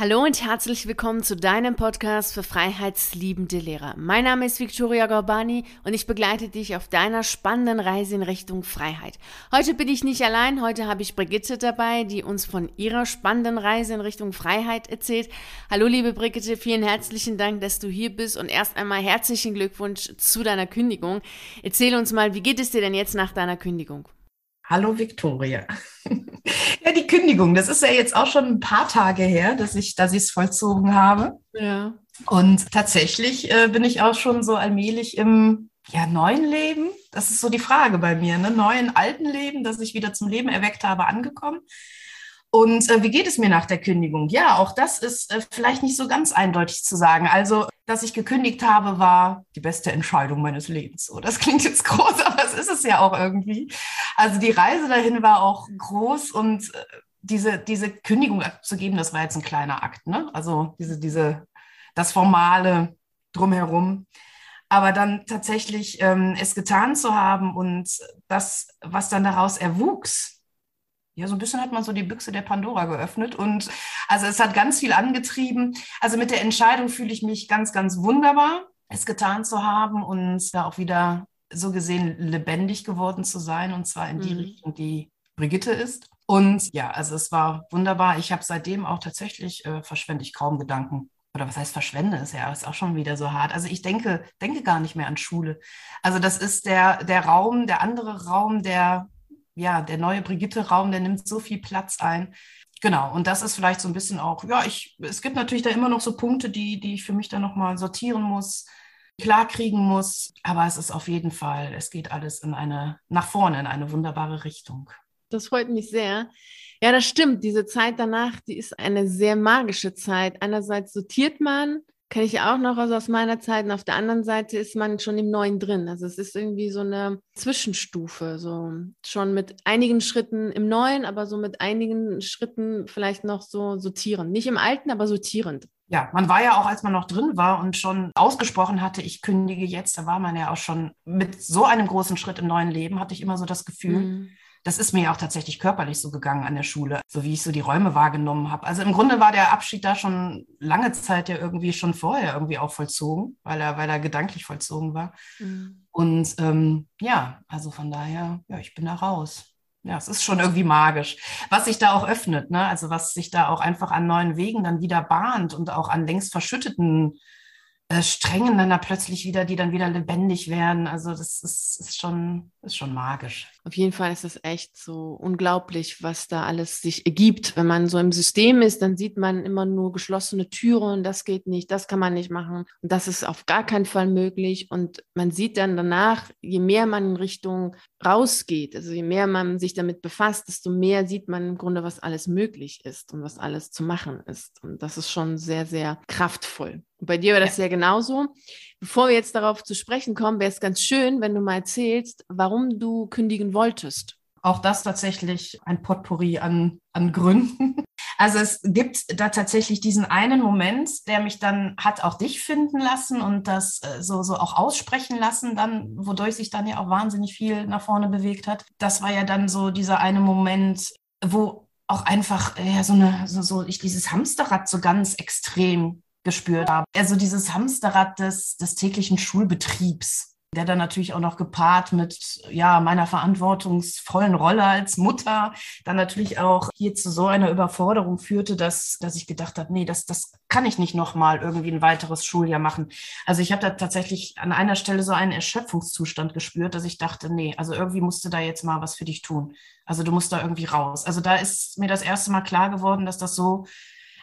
Hallo und herzlich willkommen zu deinem Podcast für freiheitsliebende Lehrer. Mein Name ist Victoria Gorbani und ich begleite dich auf deiner spannenden Reise in Richtung Freiheit. Heute bin ich nicht allein, heute habe ich Brigitte dabei, die uns von ihrer spannenden Reise in Richtung Freiheit erzählt. Hallo liebe Brigitte, vielen herzlichen Dank, dass du hier bist und erst einmal herzlichen Glückwunsch zu deiner Kündigung. Erzähl uns mal, wie geht es dir denn jetzt nach deiner Kündigung? Hallo Victoria. ja, die Kündigung, das ist ja jetzt auch schon ein paar Tage her, dass ich, dass ich es vollzogen habe. Ja. Und tatsächlich äh, bin ich auch schon so allmählich im ja, neuen Leben. Das ist so die Frage bei mir, ne? Neuen, alten Leben, das ich wieder zum Leben erweckt habe, angekommen. Und äh, wie geht es mir nach der Kündigung? Ja, auch das ist äh, vielleicht nicht so ganz eindeutig zu sagen. Also, dass ich gekündigt habe, war die beste Entscheidung meines Lebens. So, das klingt jetzt groß, aber es ist es ja auch irgendwie. Also die Reise dahin war auch groß und äh, diese, diese Kündigung abzugeben, das war jetzt ein kleiner Akt. Ne? Also diese, diese, das Formale drumherum. Aber dann tatsächlich ähm, es getan zu haben und das, was dann daraus erwuchs, ja, so ein bisschen hat man so die Büchse der Pandora geöffnet und also es hat ganz viel angetrieben. Also mit der Entscheidung fühle ich mich ganz, ganz wunderbar, es getan zu haben und da auch wieder so gesehen lebendig geworden zu sein und zwar in die mhm. Richtung, die Brigitte ist. Und ja, also es war wunderbar. Ich habe seitdem auch tatsächlich äh, verschwende ich kaum Gedanken. Oder was heißt verschwende ist ja ist auch schon wieder so hart. Also ich denke, denke gar nicht mehr an Schule. Also das ist der, der Raum, der andere Raum, der ja, der neue Brigitte-Raum, der nimmt so viel Platz ein. Genau, und das ist vielleicht so ein bisschen auch, ja, ich, es gibt natürlich da immer noch so Punkte, die, die ich für mich dann nochmal sortieren muss, klarkriegen muss. Aber es ist auf jeden Fall, es geht alles in eine, nach vorne, in eine wunderbare Richtung. Das freut mich sehr. Ja, das stimmt. Diese Zeit danach, die ist eine sehr magische Zeit. Einerseits sortiert man, Kenne ich auch noch aus meiner Zeit. Und auf der anderen Seite ist man schon im Neuen drin. Also es ist irgendwie so eine Zwischenstufe. So schon mit einigen Schritten im Neuen, aber so mit einigen Schritten vielleicht noch so sortierend. Nicht im Alten, aber sortierend. Ja, man war ja auch, als man noch drin war und schon ausgesprochen hatte, ich kündige jetzt, da war man ja auch schon mit so einem großen Schritt im neuen Leben, hatte ich immer so das Gefühl, mhm das ist mir ja auch tatsächlich körperlich so gegangen an der Schule, so wie ich so die Räume wahrgenommen habe. Also im Grunde war der Abschied da schon lange Zeit ja irgendwie schon vorher irgendwie auch vollzogen, weil er, weil er gedanklich vollzogen war. Mhm. Und ähm, ja, also von daher, ja, ich bin da raus. Ja, es ist schon irgendwie magisch. Was sich da auch öffnet, ne? Also was sich da auch einfach an neuen Wegen dann wieder bahnt und auch an längst verschütteten Strängen dann da plötzlich wieder, die dann wieder lebendig werden. Also das ist, ist, schon, ist schon magisch. Auf jeden Fall ist es echt so unglaublich, was da alles sich ergibt. Wenn man so im System ist, dann sieht man immer nur geschlossene Türen, das geht nicht, das kann man nicht machen und das ist auf gar keinen Fall möglich. Und man sieht dann danach, je mehr man in Richtung rausgeht, also je mehr man sich damit befasst, desto mehr sieht man im Grunde, was alles möglich ist und was alles zu machen ist. Und das ist schon sehr, sehr kraftvoll. Und bei dir war das ja. ja genauso. Bevor wir jetzt darauf zu sprechen kommen, wäre es ganz schön, wenn du mal erzählst, warum du kündigen wolltest. Auch das tatsächlich ein Potpourri an, an Gründen. Also es gibt da tatsächlich diesen einen Moment, der mich dann hat auch dich finden lassen und das äh, so, so auch aussprechen lassen, dann, wodurch sich dann ja auch wahnsinnig viel nach vorne bewegt hat. Das war ja dann so dieser eine Moment, wo auch einfach ja, so eine, so, so ich dieses Hamsterrad so ganz extrem gespürt habe. Also dieses Hamsterrad des, des täglichen Schulbetriebs der dann natürlich auch noch gepaart mit ja meiner verantwortungsvollen Rolle als Mutter dann natürlich auch hier zu so einer Überforderung führte, dass dass ich gedacht habe, nee, das das kann ich nicht noch mal irgendwie ein weiteres Schuljahr machen. Also ich habe da tatsächlich an einer Stelle so einen Erschöpfungszustand gespürt, dass ich dachte, nee, also irgendwie musst du da jetzt mal was für dich tun. Also du musst da irgendwie raus. Also da ist mir das erste Mal klar geworden, dass das so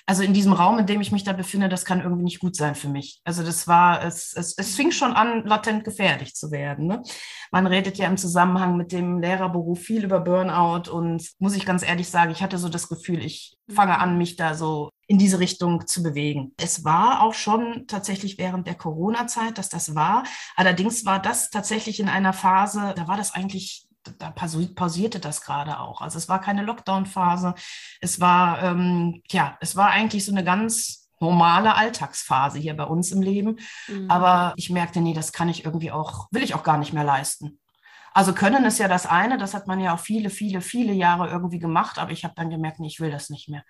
also in diesem Raum, in dem ich mich da befinde, das kann irgendwie nicht gut sein für mich. Also das war, es, es, es fing schon an, latent gefährlich zu werden. Ne? Man redet ja im Zusammenhang mit dem Lehrerberuf viel über Burnout und muss ich ganz ehrlich sagen, ich hatte so das Gefühl, ich fange an, mich da so in diese Richtung zu bewegen. Es war auch schon tatsächlich während der Corona-Zeit, dass das war. Allerdings war das tatsächlich in einer Phase, da war das eigentlich da pausierte das gerade auch. Also es war keine Lockdown-Phase. Es war, ähm, ja, es war eigentlich so eine ganz normale Alltagsphase hier bei uns im Leben. Mhm. Aber ich merkte, nee, das kann ich irgendwie auch, will ich auch gar nicht mehr leisten. Also können ist ja das eine, das hat man ja auch viele, viele, viele Jahre irgendwie gemacht, aber ich habe dann gemerkt, nee, ich will das nicht mehr.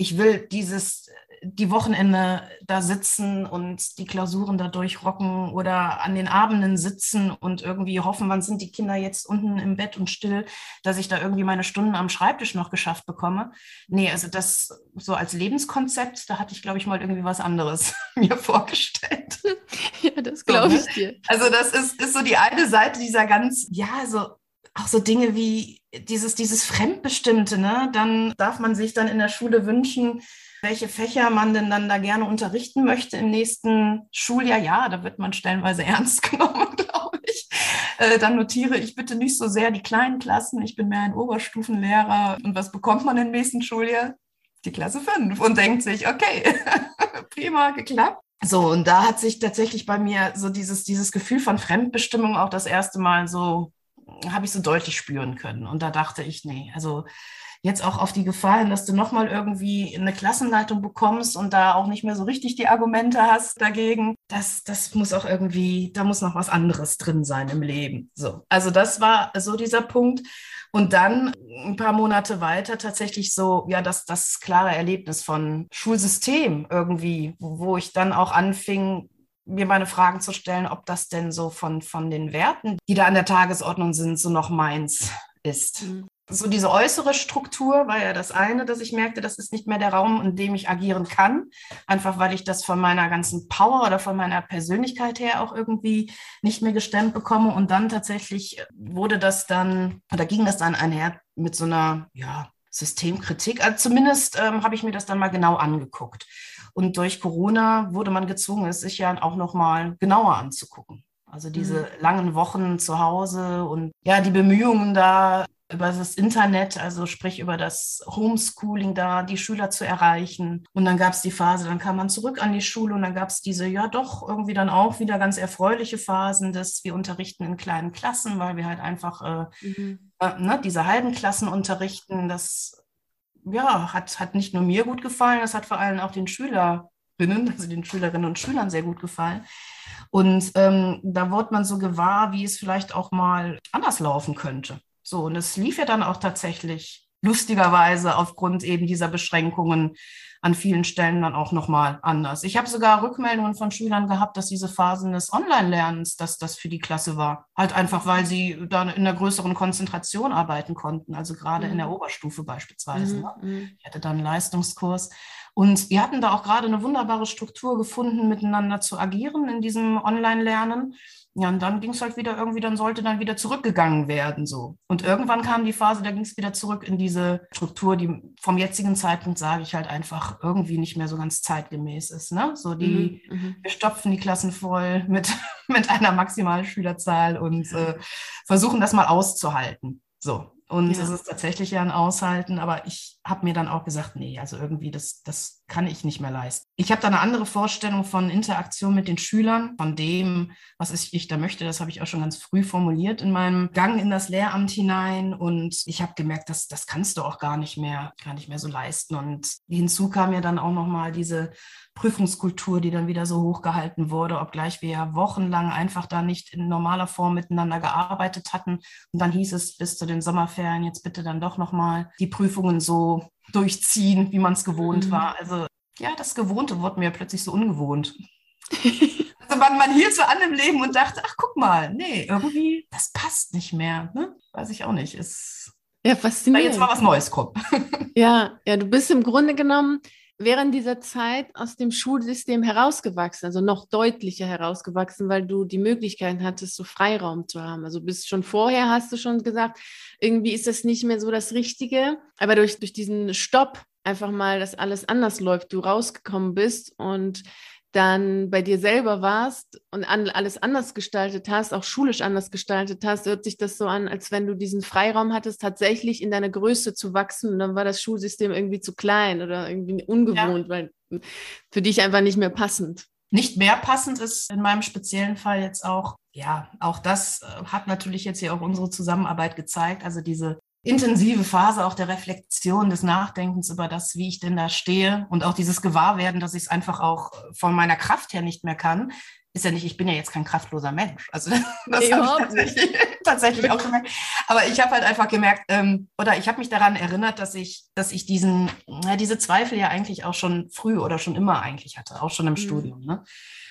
Ich will dieses die Wochenende da sitzen und die Klausuren da durchrocken oder an den Abenden sitzen und irgendwie hoffen, wann sind die Kinder jetzt unten im Bett und still, dass ich da irgendwie meine Stunden am Schreibtisch noch geschafft bekomme. Nee, also das so als Lebenskonzept, da hatte ich, glaube ich, mal irgendwie was anderes mir vorgestellt. Ja, das glaube ich dir. Also das ist, ist so die eine Seite dieser ganz, ja, so auch so Dinge wie dieses, dieses Fremdbestimmte, ne? Dann darf man sich dann in der Schule wünschen, welche Fächer man denn dann da gerne unterrichten möchte im nächsten Schuljahr. Ja, da wird man stellenweise ernst genommen, glaube ich. Äh, dann notiere ich bitte nicht so sehr die kleinen Klassen. Ich bin mehr ein Oberstufenlehrer. Und was bekommt man im nächsten Schuljahr? Die Klasse 5 und denkt sich, okay, prima, geklappt. So, und da hat sich tatsächlich bei mir so dieses, dieses Gefühl von Fremdbestimmung auch das erste Mal so, habe ich so deutlich spüren können. Und da dachte ich, nee, also jetzt auch auf die Gefahr hin, dass du nochmal irgendwie eine Klassenleitung bekommst und da auch nicht mehr so richtig die Argumente hast dagegen. Das, das muss auch irgendwie, da muss noch was anderes drin sein im Leben. So. Also das war so dieser Punkt. Und dann ein paar Monate weiter tatsächlich so, ja, das, das klare Erlebnis von Schulsystem irgendwie, wo ich dann auch anfing, mir meine Fragen zu stellen, ob das denn so von, von den Werten, die da an der Tagesordnung sind, so noch meins ist. Mhm so diese äußere Struktur war ja das eine, dass ich merkte, das ist nicht mehr der Raum, in dem ich agieren kann. Einfach weil ich das von meiner ganzen Power oder von meiner Persönlichkeit her auch irgendwie nicht mehr gestemmt bekomme. Und dann tatsächlich wurde das dann, oder ging das dann einher mit so einer, ja, Systemkritik. Also zumindest ähm, habe ich mir das dann mal genau angeguckt. Und durch Corona wurde man gezwungen, es sich ja auch noch mal genauer anzugucken. Also diese mhm. langen Wochen zu Hause und ja, die Bemühungen da über das Internet, also sprich über das Homeschooling da, die Schüler zu erreichen. Und dann gab es die Phase, dann kam man zurück an die Schule und dann gab es diese, ja doch, irgendwie dann auch wieder ganz erfreuliche Phasen, dass wir unterrichten in kleinen Klassen, weil wir halt einfach äh, mhm. äh, ne, diese halben Klassen unterrichten. Das ja, hat, hat nicht nur mir gut gefallen, das hat vor allem auch den Schülerinnen, also den Schülerinnen und Schülern sehr gut gefallen. Und ähm, da wurde man so gewahr, wie es vielleicht auch mal anders laufen könnte. So, und es lief ja dann auch tatsächlich lustigerweise aufgrund eben dieser Beschränkungen an vielen Stellen dann auch nochmal anders. Ich habe sogar Rückmeldungen von Schülern gehabt, dass diese Phasen des Online-Lernens, dass das für die Klasse war. Halt einfach, weil sie dann in einer größeren Konzentration arbeiten konnten, also gerade mhm. in der mhm. Oberstufe beispielsweise. Mhm. Ne? Mhm. Ich hatte dann einen Leistungskurs. Und wir hatten da auch gerade eine wunderbare Struktur gefunden, miteinander zu agieren in diesem Online-Lernen. Ja, und dann ging es halt wieder irgendwie, dann sollte dann wieder zurückgegangen werden so. Und irgendwann kam die Phase, da ging es wieder zurück in diese Struktur, die vom jetzigen Zeitpunkt, sage ich halt einfach, irgendwie nicht mehr so ganz zeitgemäß ist. Ne? So die, mhm, mhm. wir stopfen die Klassen voll mit, mit einer maximalen Schülerzahl und äh, versuchen das mal auszuhalten. So. Und es ist tatsächlich ja ein Aushalten, aber ich habe mir dann auch gesagt, nee, also irgendwie, das, das kann ich nicht mehr leisten. Ich habe da eine andere Vorstellung von Interaktion mit den Schülern, von dem, was ich, ich da möchte. Das habe ich auch schon ganz früh formuliert in meinem Gang in das Lehramt hinein. Und ich habe gemerkt, dass das kannst du auch gar nicht mehr, gar nicht mehr so leisten. Und hinzu kam ja dann auch nochmal diese Prüfungskultur, die dann wieder so hochgehalten wurde, obgleich wir ja wochenlang einfach da nicht in normaler Form miteinander gearbeitet hatten. Und dann hieß es bis zu den Sommerferien jetzt bitte dann doch nochmal die Prüfungen so durchziehen, wie man es gewohnt mhm. war. Also ja, das Gewohnte wurde mir plötzlich so ungewohnt. also man, man hielt so an im Leben und dachte, ach guck mal, nee, irgendwie, das passt nicht mehr. Ne? Weiß ich auch nicht. Ist, ja, faszinierend. Da jetzt mal was Neues kommt. ja, ja, du bist im Grunde genommen während dieser Zeit aus dem Schulsystem herausgewachsen, also noch deutlicher herausgewachsen, weil du die Möglichkeit hattest, so Freiraum zu haben. Also bis schon vorher hast du schon gesagt, irgendwie ist das nicht mehr so das Richtige, aber durch, durch diesen Stopp einfach mal, dass alles anders läuft, du rausgekommen bist und dann bei dir selber warst und an, alles anders gestaltet hast, auch schulisch anders gestaltet hast, hört sich das so an, als wenn du diesen Freiraum hattest, tatsächlich in deiner Größe zu wachsen. Und dann war das Schulsystem irgendwie zu klein oder irgendwie ungewohnt, ja. weil für dich einfach nicht mehr passend. Nicht mehr passend ist in meinem speziellen Fall jetzt auch, ja, auch das äh, hat natürlich jetzt hier auch unsere Zusammenarbeit gezeigt. Also diese intensive Phase auch der Reflexion, des Nachdenkens über das, wie ich denn da stehe und auch dieses Gewahrwerden, dass ich es einfach auch von meiner Kraft her nicht mehr kann. ist ja nicht, ich bin ja jetzt kein kraftloser Mensch. Also das nee, habe ich tatsächlich, tatsächlich auch gemerkt. Aber ich habe halt einfach gemerkt, ähm, oder ich habe mich daran erinnert, dass ich, dass ich diesen, ja, diese Zweifel ja eigentlich auch schon früh oder schon immer eigentlich hatte, auch schon im mhm. Studium. Ne?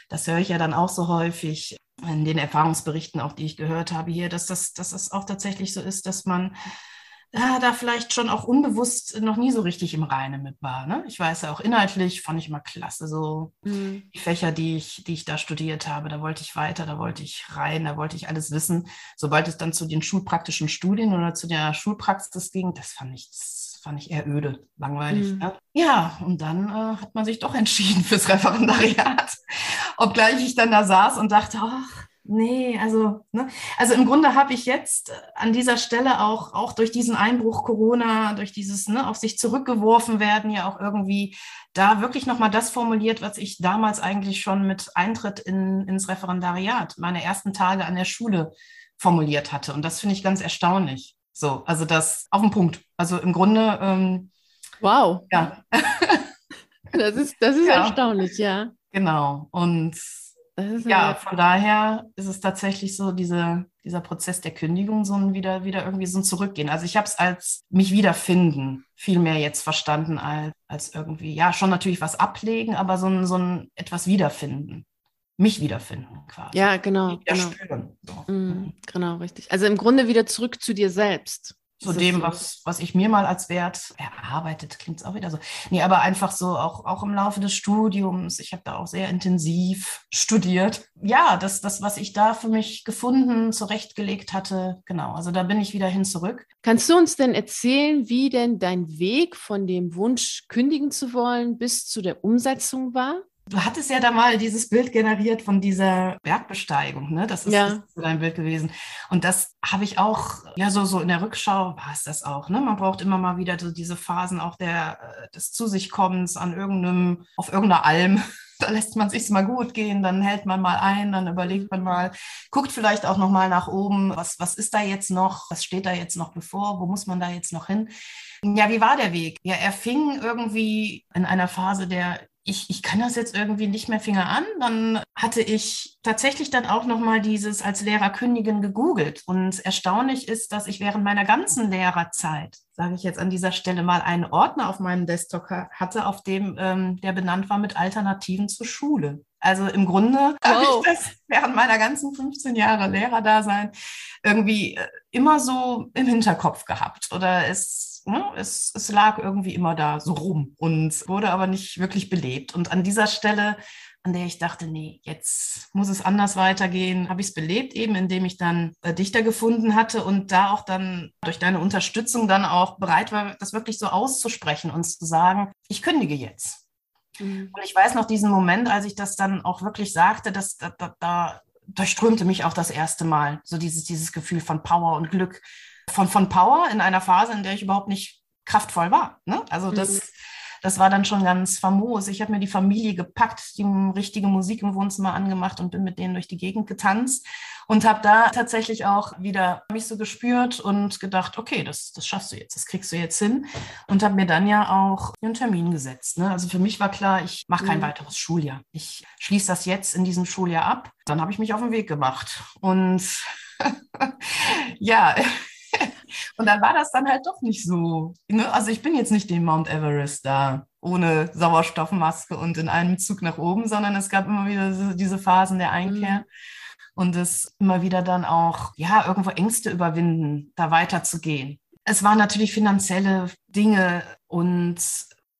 Das höre ich ja dann auch so häufig in den Erfahrungsberichten, auch die ich gehört habe hier, dass das, dass das auch tatsächlich so ist, dass man ja, da vielleicht schon auch unbewusst noch nie so richtig im Reinen mit war. Ne? Ich weiß ja auch inhaltlich, fand ich immer klasse, so mhm. die Fächer, die ich, die ich da studiert habe, da wollte ich weiter, da wollte ich rein, da wollte ich alles wissen. Sobald es dann zu den schulpraktischen Studien oder zu der Schulpraxis ging, das fand ich, das fand ich eher öde, langweilig. Mhm. Ne? Ja, und dann äh, hat man sich doch entschieden fürs Referendariat. Obgleich ich dann da saß und dachte, ach, Nee, also, ne? also im Grunde habe ich jetzt an dieser Stelle auch, auch durch diesen Einbruch Corona, durch dieses ne, auf sich zurückgeworfen werden, ja auch irgendwie da wirklich nochmal das formuliert, was ich damals eigentlich schon mit Eintritt in, ins Referendariat, meine ersten Tage an der Schule formuliert hatte. Und das finde ich ganz erstaunlich. So, also das auf den Punkt. Also im Grunde. Ähm, wow. Ja. das ist, das ist ja. erstaunlich, ja. Genau. Und ja, von daher ist es tatsächlich so, diese, dieser Prozess der Kündigung, so ein wieder, wieder irgendwie so ein Zurückgehen. Also ich habe es als mich wiederfinden viel mehr jetzt verstanden als, als irgendwie, ja, schon natürlich was ablegen, aber so ein, so ein etwas wiederfinden. Mich wiederfinden quasi. Ja, genau. Wieder genau. Spüren, so. mm, genau, richtig. Also im Grunde wieder zurück zu dir selbst zu dem, was, was ich mir mal als Wert erarbeitet, klingt es auch wieder so. Nee, aber einfach so auch, auch im Laufe des Studiums. Ich habe da auch sehr intensiv studiert. Ja, das, das, was ich da für mich gefunden, zurechtgelegt hatte, genau. Also da bin ich wieder hin zurück. Kannst du uns denn erzählen, wie denn dein Weg von dem Wunsch, kündigen zu wollen, bis zu der Umsetzung war? Du hattest ja da mal dieses Bild generiert von dieser Bergbesteigung, ne? Das ist, ja. das ist dein Bild gewesen. Und das habe ich auch, ja, so, so in der Rückschau war es das auch, ne? Man braucht immer mal wieder so diese Phasen auch der, äh, des Zu sich kommens an irgendeinem, auf irgendeiner Alm. Da lässt man sich's mal gut gehen, dann hält man mal ein, dann überlegt man mal, guckt vielleicht auch noch mal nach oben, was, was ist da jetzt noch, was steht da jetzt noch bevor, wo muss man da jetzt noch hin? Ja, wie war der Weg? Ja, er fing irgendwie in einer Phase der ich, ich kann das jetzt irgendwie nicht mehr Finger an. Dann hatte ich tatsächlich dann auch nochmal dieses als Lehrer kündigen gegoogelt. Und erstaunlich ist, dass ich während meiner ganzen Lehrerzeit, sage ich jetzt an dieser Stelle mal, einen Ordner auf meinem Desktop hatte, auf dem ähm, der benannt war mit Alternativen zur Schule. Also im Grunde wow. habe ich das während meiner ganzen 15 Jahre Lehrerdasein irgendwie äh, immer so im Hinterkopf gehabt. Oder es ne, es, es lag irgendwie immer da so rum und wurde aber nicht wirklich belebt. Und an dieser Stelle, an der ich dachte, nee, jetzt muss es anders weitergehen, habe ich es belebt, eben indem ich dann äh, Dichter gefunden hatte und da auch dann durch deine Unterstützung dann auch bereit war, das wirklich so auszusprechen und zu sagen, ich kündige jetzt. Mhm. Und ich weiß noch diesen Moment, als ich das dann auch wirklich sagte, dass da, da, da durchströmte mich auch das erste Mal so dieses, dieses Gefühl von Power und Glück, von, von Power in einer Phase, in der ich überhaupt nicht kraftvoll war. Ne? Also das, mhm. das war dann schon ganz famos. Ich habe mir die Familie gepackt, die richtige Musik im Wohnzimmer angemacht und bin mit denen durch die Gegend getanzt und habe da tatsächlich auch wieder mich so gespürt und gedacht, okay, das, das schaffst du jetzt, das kriegst du jetzt hin und habe mir dann ja auch einen Termin gesetzt. Ne? Also für mich war klar, ich mache kein mhm. weiteres Schuljahr. Ich schließe das jetzt in diesem Schuljahr ab. Dann habe ich mich auf den Weg gemacht und ja, und dann war das dann halt doch nicht so. Ne? Also ich bin jetzt nicht den Mount Everest da ohne Sauerstoffmaske und in einem Zug nach oben, sondern es gab immer wieder diese Phasen der Einkehr. Mhm. Und es immer wieder dann auch, ja, irgendwo Ängste überwinden, da weiterzugehen. Es waren natürlich finanzielle Dinge und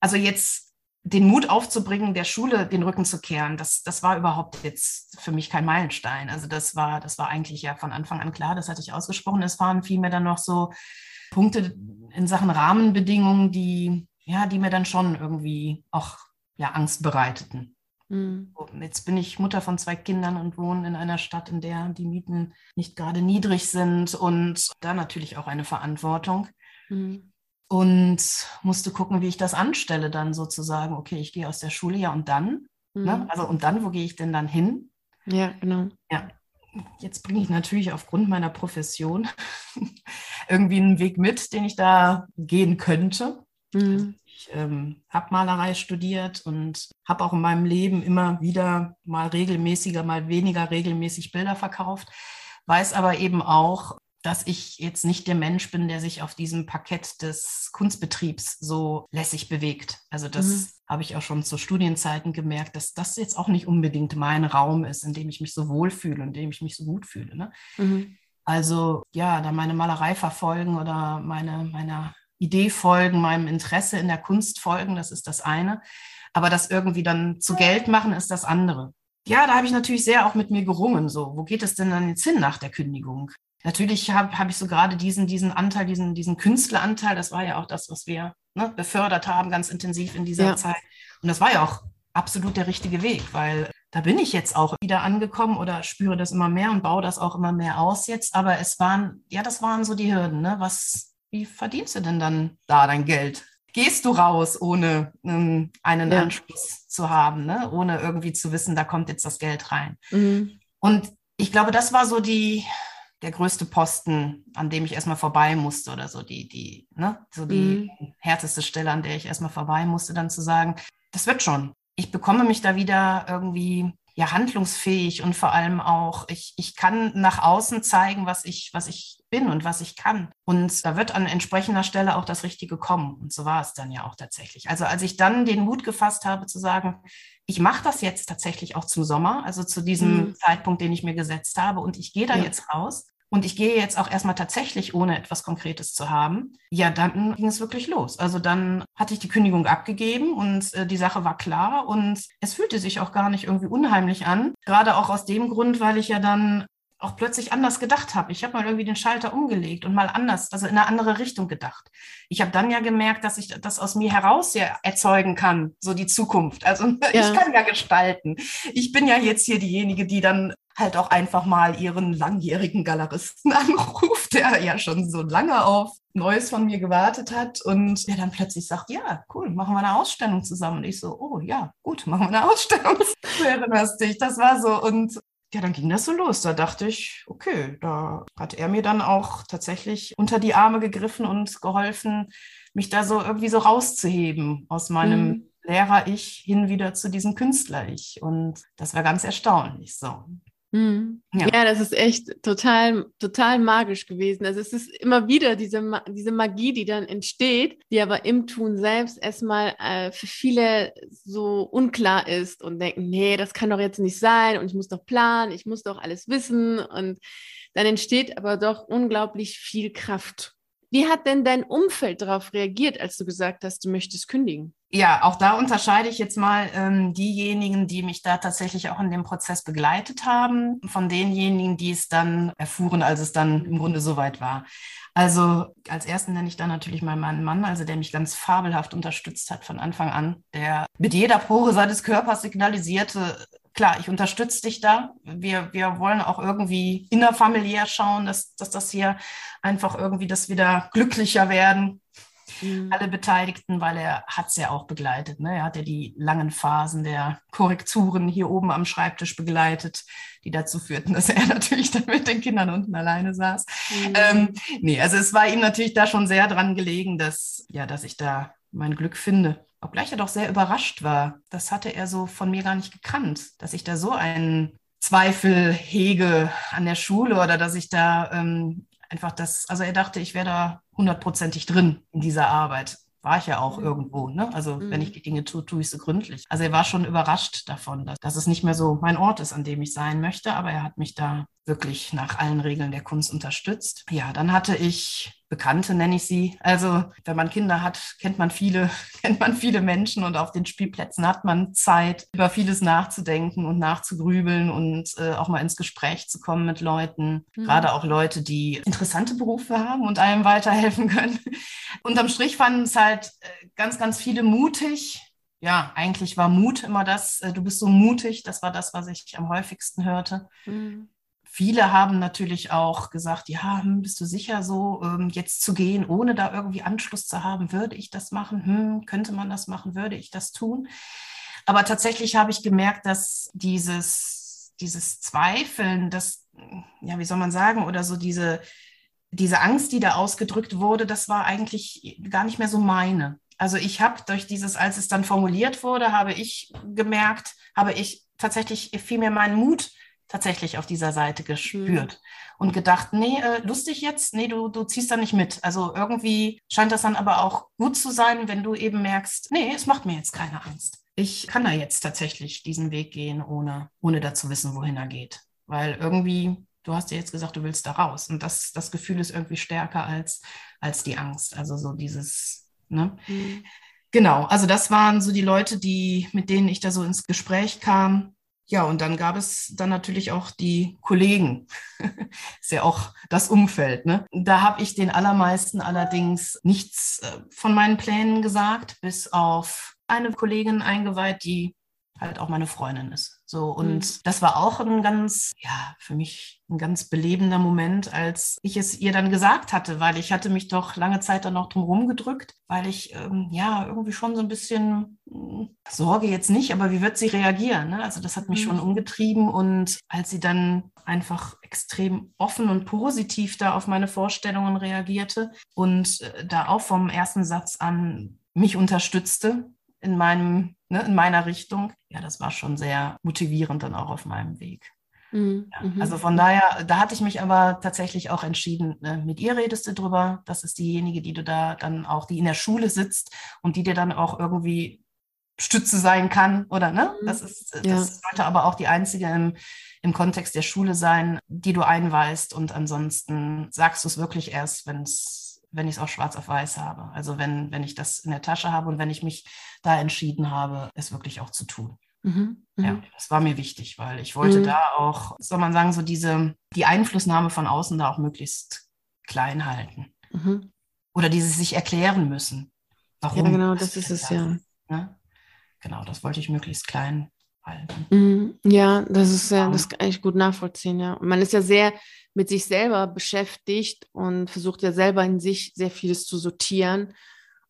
also jetzt den Mut aufzubringen, der Schule den Rücken zu kehren, das, das war überhaupt jetzt für mich kein Meilenstein. Also das war, das war eigentlich ja von Anfang an klar, das hatte ich ausgesprochen. Es waren vielmehr dann noch so Punkte in Sachen Rahmenbedingungen, die, ja, die mir dann schon irgendwie auch ja, Angst bereiteten. Mhm. Jetzt bin ich Mutter von zwei Kindern und wohne in einer Stadt, in der die Mieten nicht gerade niedrig sind und da natürlich auch eine Verantwortung. Mhm und musste gucken, wie ich das anstelle dann sozusagen. Okay, ich gehe aus der Schule, ja, und dann? Ne? Mhm. Ne? Also, und dann, wo gehe ich denn dann hin? Ja, genau. Ja, jetzt bringe ich natürlich aufgrund meiner Profession irgendwie einen Weg mit, den ich da gehen könnte. Mhm. Ich ähm, habe Malerei studiert und habe auch in meinem Leben immer wieder mal regelmäßiger, mal weniger regelmäßig Bilder verkauft. Weiß aber eben auch, dass ich jetzt nicht der Mensch bin, der sich auf diesem Parkett des Kunstbetriebs so lässig bewegt. Also das mhm. habe ich auch schon zu Studienzeiten gemerkt, dass das jetzt auch nicht unbedingt mein Raum ist, in dem ich mich so wohlfühle, in dem ich mich so gut fühle. Ne? Mhm. Also ja, da meine Malerei verfolgen oder meine, meiner Idee folgen, meinem Interesse in der Kunst folgen, das ist das eine. Aber das irgendwie dann zu Geld machen, ist das andere. Ja, da habe ich natürlich sehr auch mit mir gerungen. So, wo geht es denn dann jetzt hin nach der Kündigung? Natürlich habe hab ich so gerade diesen, diesen Anteil, diesen, diesen Künstleranteil, das war ja auch das, was wir ne, befördert haben, ganz intensiv in dieser ja. Zeit. Und das war ja auch absolut der richtige Weg, weil da bin ich jetzt auch wieder angekommen oder spüre das immer mehr und baue das auch immer mehr aus jetzt. Aber es waren, ja, das waren so die Hürden. Ne? Was, wie verdienst du denn dann da dein Geld? Gehst du raus, ohne ähm, einen ja. Anschluss zu haben, ne? ohne irgendwie zu wissen, da kommt jetzt das Geld rein? Mhm. Und ich glaube, das war so die, der größte Posten, an dem ich erstmal vorbei musste oder so die, die, ne, so die mhm. härteste Stelle, an der ich erstmal vorbei musste, dann zu sagen, das wird schon. Ich bekomme mich da wieder irgendwie ja handlungsfähig und vor allem auch, ich, ich kann nach außen zeigen, was ich, was ich bin und was ich kann. Und da wird an entsprechender Stelle auch das Richtige kommen. Und so war es dann ja auch tatsächlich. Also als ich dann den Mut gefasst habe zu sagen, ich mache das jetzt tatsächlich auch zum Sommer, also zu diesem mhm. Zeitpunkt, den ich mir gesetzt habe, und ich gehe da ja. jetzt raus und ich gehe jetzt auch erstmal tatsächlich, ohne etwas Konkretes zu haben, ja, dann ging es wirklich los. Also dann hatte ich die Kündigung abgegeben und äh, die Sache war klar und es fühlte sich auch gar nicht irgendwie unheimlich an. Gerade auch aus dem Grund, weil ich ja dann auch plötzlich anders gedacht habe. Ich habe mal irgendwie den Schalter umgelegt und mal anders, also in eine andere Richtung gedacht. Ich habe dann ja gemerkt, dass ich das aus mir heraus ja erzeugen kann, so die Zukunft. Also ja. ich kann ja gestalten. Ich bin ja jetzt hier diejenige, die dann halt auch einfach mal ihren langjährigen Galeristen anruft, der ja schon so lange auf Neues von mir gewartet hat und der dann plötzlich sagt, ja, cool, machen wir eine Ausstellung zusammen. Und ich so, oh ja, gut, machen wir eine Ausstellung. Du erinnerst dich, das war so. Und ja, dann ging das so los. Da dachte ich, okay, da hat er mir dann auch tatsächlich unter die Arme gegriffen und geholfen, mich da so irgendwie so rauszuheben aus meinem mhm. Lehrer-Ich hin wieder zu diesem Künstler-Ich. Und das war ganz erstaunlich so. Mhm. Ja. ja. das ist echt total, total magisch gewesen. Also es ist immer wieder diese, diese Magie, die dann entsteht, die aber im Tun selbst erstmal äh, für viele so unklar ist und denken, nee, das kann doch jetzt nicht sein und ich muss doch planen, ich muss doch alles wissen und dann entsteht aber doch unglaublich viel Kraft. Wie hat denn dein Umfeld darauf reagiert, als du gesagt hast, du möchtest kündigen? Ja, auch da unterscheide ich jetzt mal ähm, diejenigen, die mich da tatsächlich auch in dem Prozess begleitet haben, von denjenigen, die es dann erfuhren, als es dann im Grunde soweit war. Also als ersten nenne ich dann natürlich meinen Mann, also der mich ganz fabelhaft unterstützt hat von Anfang an, der mit jeder Pore seines Körpers signalisierte, klar, ich unterstütze dich da. Wir, wir wollen auch irgendwie innerfamiliär schauen, dass, dass das hier einfach irgendwie, dass wir da glücklicher werden mhm. alle Beteiligten, weil er hat es ja auch begleitet. Ne? Er hat ja die langen Phasen der Korrekturen hier oben am Schreibtisch begleitet, die dazu führten, dass er natürlich dann mit den Kindern unten alleine saß. Mhm. Ähm, nee, also es war ihm natürlich da schon sehr dran gelegen, dass, ja, dass ich da mein Glück finde. Obgleich er doch sehr überrascht war. Das hatte er so von mir gar nicht gekannt, dass ich da so einen Zweifel hege an der Schule oder dass ich da ähm, einfach das, also er dachte, ich wäre da hundertprozentig drin in dieser Arbeit. War ich ja auch mhm. irgendwo. Ne? Also mhm. wenn ich die Dinge tue, tue ich sie gründlich. Also er war schon überrascht davon, dass, dass es nicht mehr so mein Ort ist, an dem ich sein möchte, aber er hat mich da wirklich nach allen Regeln der Kunst unterstützt. Ja, dann hatte ich Bekannte, nenne ich sie. Also, wenn man Kinder hat, kennt man viele, kennt man viele Menschen und auf den Spielplätzen hat man Zeit, über vieles nachzudenken und nachzugrübeln und äh, auch mal ins Gespräch zu kommen mit Leuten. Mhm. Gerade auch Leute, die interessante Berufe haben und einem weiterhelfen können. Unterm Strich fanden es halt äh, ganz, ganz viele mutig, ja, eigentlich war Mut immer das, äh, du bist so mutig, das war das, was ich am häufigsten hörte. Mhm. Viele haben natürlich auch gesagt, ja, hm, bist du sicher so, ähm, jetzt zu gehen, ohne da irgendwie Anschluss zu haben, würde ich das machen? Hm, könnte man das machen? Würde ich das tun? Aber tatsächlich habe ich gemerkt, dass dieses, dieses Zweifeln, das, ja, wie soll man sagen, oder so diese, diese Angst, die da ausgedrückt wurde, das war eigentlich gar nicht mehr so meine. Also ich habe durch dieses, als es dann formuliert wurde, habe ich gemerkt, habe ich tatsächlich viel mehr meinen Mut tatsächlich auf dieser Seite gespürt mhm. und gedacht, nee, äh, lustig jetzt, nee, du, du ziehst da nicht mit. Also irgendwie scheint das dann aber auch gut zu sein, wenn du eben merkst, nee, es macht mir jetzt keine Angst. Ich kann da jetzt tatsächlich diesen Weg gehen, ohne, ohne da zu wissen, wohin er geht. Weil irgendwie, du hast ja jetzt gesagt, du willst da raus. Und das, das Gefühl ist irgendwie stärker als, als die Angst. Also so dieses, ne? Mhm. Genau, also das waren so die Leute, die, mit denen ich da so ins Gespräch kam. Ja, und dann gab es dann natürlich auch die Kollegen. ist ja auch das Umfeld. Ne? Da habe ich den allermeisten allerdings nichts äh, von meinen Plänen gesagt, bis auf eine Kollegin eingeweiht, die halt auch meine Freundin ist. So, und mhm. das war auch ein ganz, ja, für mich ein ganz belebender Moment, als ich es ihr dann gesagt hatte, weil ich hatte mich doch lange Zeit dann noch drum gedrückt, weil ich, ähm, ja, irgendwie schon so ein bisschen hm, Sorge jetzt nicht, aber wie wird sie reagieren? Ne? Also das hat mich mhm. schon umgetrieben und als sie dann einfach extrem offen und positiv da auf meine Vorstellungen reagierte und äh, da auch vom ersten Satz an mich unterstützte, in meinem, ne, in meiner Richtung. Ja, das war schon sehr motivierend dann auch auf meinem Weg. Mhm. Ja, mhm. also von daher, da hatte ich mich aber tatsächlich auch entschieden, ne, mit ihr redest du drüber. Das ist diejenige, die du da dann auch, die in der Schule sitzt und die dir dann auch irgendwie Stütze sein kann, oder ne? Mhm. Das ist, das ja. sollte aber auch die einzige im, im Kontext der Schule sein, die du einweist. Und ansonsten sagst du es wirklich erst, wenn es wenn ich es auch schwarz auf weiß habe. Also wenn, wenn ich das in der Tasche habe und wenn ich mich da entschieden habe, es wirklich auch zu tun. Mhm, ja, mhm. das war mir wichtig, weil ich wollte mhm. da auch, soll man sagen, so diese, die Einflussnahme von außen da auch möglichst klein halten. Mhm. Oder dieses sich erklären müssen. Warum? Ja, genau, das ist es, ja. Ne? Genau, das wollte ich möglichst klein halten. Mhm. Ja, das ist ja, das kann ich gut nachvollziehen, ja. man ist ja sehr mit sich selber beschäftigt und versucht ja selber in sich sehr vieles zu sortieren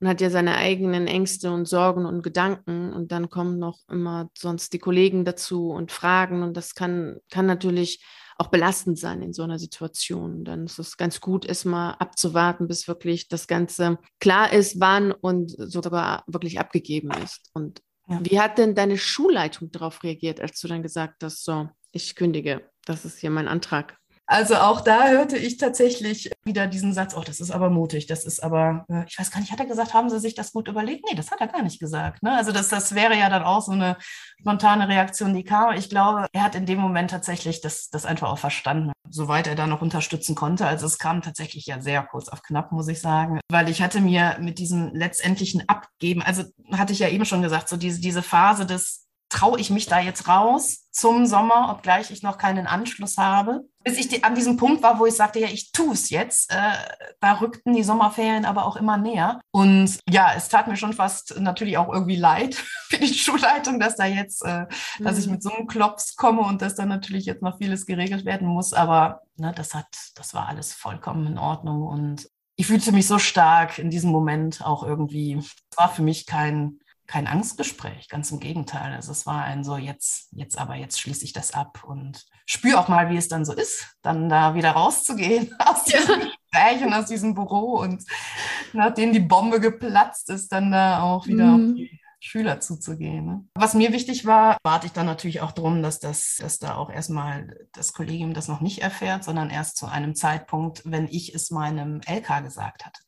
und hat ja seine eigenen Ängste und Sorgen und Gedanken und dann kommen noch immer sonst die Kollegen dazu und fragen und das kann, kann natürlich auch belastend sein in so einer Situation. Dann ist es ganz gut, erstmal abzuwarten, bis wirklich das Ganze klar ist, wann und sogar wirklich abgegeben ist. Und ja. wie hat denn deine Schulleitung darauf reagiert, als du dann gesagt hast, so, ich kündige, das ist hier mein Antrag? Also auch da hörte ich tatsächlich wieder diesen Satz, oh, das ist aber mutig, das ist aber, äh, ich weiß gar nicht, hat er gesagt, haben Sie sich das gut überlegt? Nee, das hat er gar nicht gesagt. Ne? Also das, das wäre ja dann auch so eine spontane Reaktion, die kam. Ich glaube, er hat in dem Moment tatsächlich das, das einfach auch verstanden, soweit er da noch unterstützen konnte. Also es kam tatsächlich ja sehr kurz auf knapp, muss ich sagen, weil ich hatte mir mit diesem letztendlichen Abgeben, also hatte ich ja eben schon gesagt, so diese, diese Phase des traue ich mich da jetzt raus zum Sommer, obgleich ich noch keinen Anschluss habe. Bis ich die, an diesem Punkt war, wo ich sagte, ja, ich tue es jetzt. Äh, da rückten die Sommerferien aber auch immer näher. Und ja, es tat mir schon fast natürlich auch irgendwie leid für die Schulleitung, dass da jetzt, äh, mhm. dass ich mhm. mit so einem Klops komme und dass da natürlich jetzt noch vieles geregelt werden muss. Aber ne, das hat, das war alles vollkommen in Ordnung. Und ich fühlte mich so stark in diesem Moment auch irgendwie. Es war für mich kein, kein Angstgespräch, ganz im Gegenteil. Also es war ein so, jetzt, jetzt aber, jetzt schließe ich das ab und spüre auch mal, wie es dann so ist, dann da wieder rauszugehen aus diesem ja. Gespräch und aus diesem Büro und nachdem die Bombe geplatzt ist, dann da auch wieder mhm. auf die Schüler zuzugehen. Ne? Was mir wichtig war, warte ich dann natürlich auch darum, dass das, dass da auch erstmal das Kollegium das noch nicht erfährt, sondern erst zu einem Zeitpunkt, wenn ich es meinem LK gesagt hatte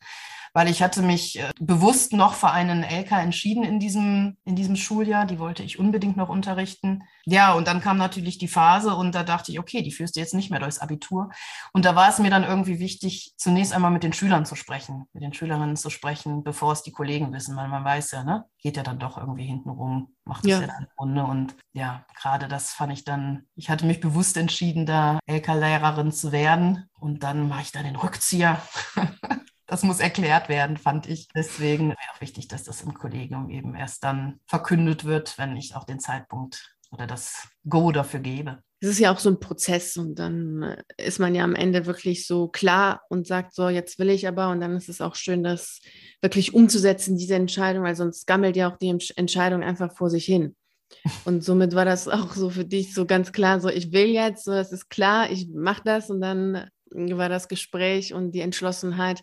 weil ich hatte mich äh, bewusst noch für einen LK entschieden in diesem, in diesem Schuljahr. Die wollte ich unbedingt noch unterrichten. Ja, und dann kam natürlich die Phase und da dachte ich, okay, die führst du jetzt nicht mehr durchs Abitur. Und da war es mir dann irgendwie wichtig, zunächst einmal mit den Schülern zu sprechen, mit den Schülerinnen zu sprechen, bevor es die Kollegen wissen, weil man weiß ja, ne, geht ja dann doch irgendwie hinten rum, macht es ja. ja dann Runde. Und ja, gerade das fand ich dann, ich hatte mich bewusst entschieden, da LK-Lehrerin zu werden. Und dann mache ich da den Rückzieher. das muss erklärt werden, fand ich. Deswegen wäre auch wichtig, dass das im Kollegium eben erst dann verkündet wird, wenn ich auch den Zeitpunkt oder das Go dafür gebe. Es ist ja auch so ein Prozess und dann ist man ja am Ende wirklich so klar und sagt so, jetzt will ich aber und dann ist es auch schön, das wirklich umzusetzen, diese Entscheidung, weil sonst gammelt ja auch die Entscheidung einfach vor sich hin. Und somit war das auch so für dich so ganz klar, so ich will jetzt, so es ist klar, ich mache das und dann war das Gespräch und die Entschlossenheit,